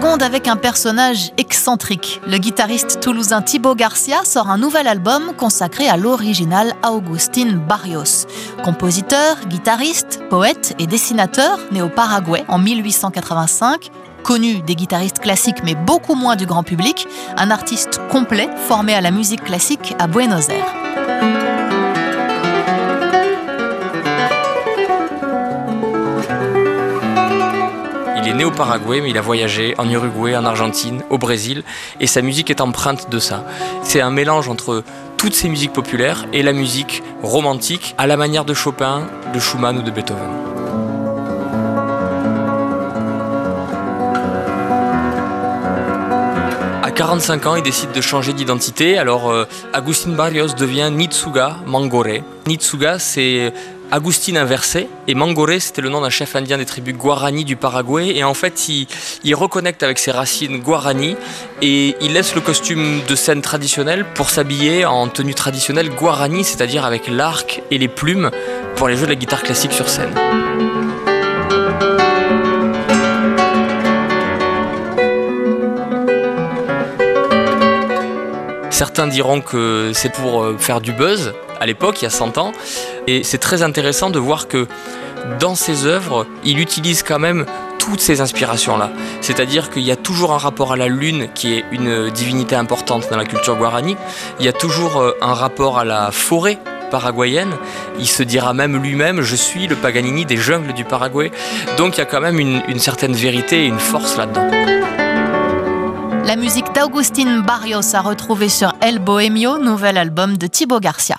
ronde avec un personnage excentrique. Le guitariste toulousain Thibaut Garcia sort un nouvel album consacré à l'original Augustin Barrios. Compositeur, guitariste, poète et dessinateur, né au Paraguay en 1885, connu des guitaristes classiques mais beaucoup moins du grand public, un artiste complet formé à la musique classique à Buenos Aires. Il est né au Paraguay, mais il a voyagé en Uruguay, en Argentine, au Brésil, et sa musique est empreinte de ça. C'est un mélange entre toutes ces musiques populaires et la musique romantique à la manière de Chopin, de Schumann ou de Beethoven. À 45 ans, il décide de changer d'identité. Alors, euh, Agustin Barrios devient Nitsuga Mangore. Nitsuga, c'est Agustin inversé et Mangore c'était le nom d'un chef indien des tribus Guarani du Paraguay et en fait il, il, reconnecte avec ses racines Guarani et il laisse le costume de scène traditionnel pour s'habiller en tenue traditionnelle Guarani c'est-à-dire avec l'arc et les plumes pour les jeux de la guitare classique sur scène. Certains diront que c'est pour euh, faire du buzz à l'époque, il y a 100 ans. Et c'est très intéressant de voir que dans ses œuvres, il utilise quand même toutes ces inspirations-là. C'est-à-dire qu'il y a toujours un rapport à la lune qui est une divinité importante dans la culture guarani. Il y a toujours euh, un rapport à la forêt paraguayenne. Il se dira même lui-même Je suis le Paganini des jungles du Paraguay. Donc il y a quand même une, une certaine vérité et une force là-dedans. La musique d'Augustin Barrios a retrouvé sur El Bohemio, nouvel album de Thibaut Garcia.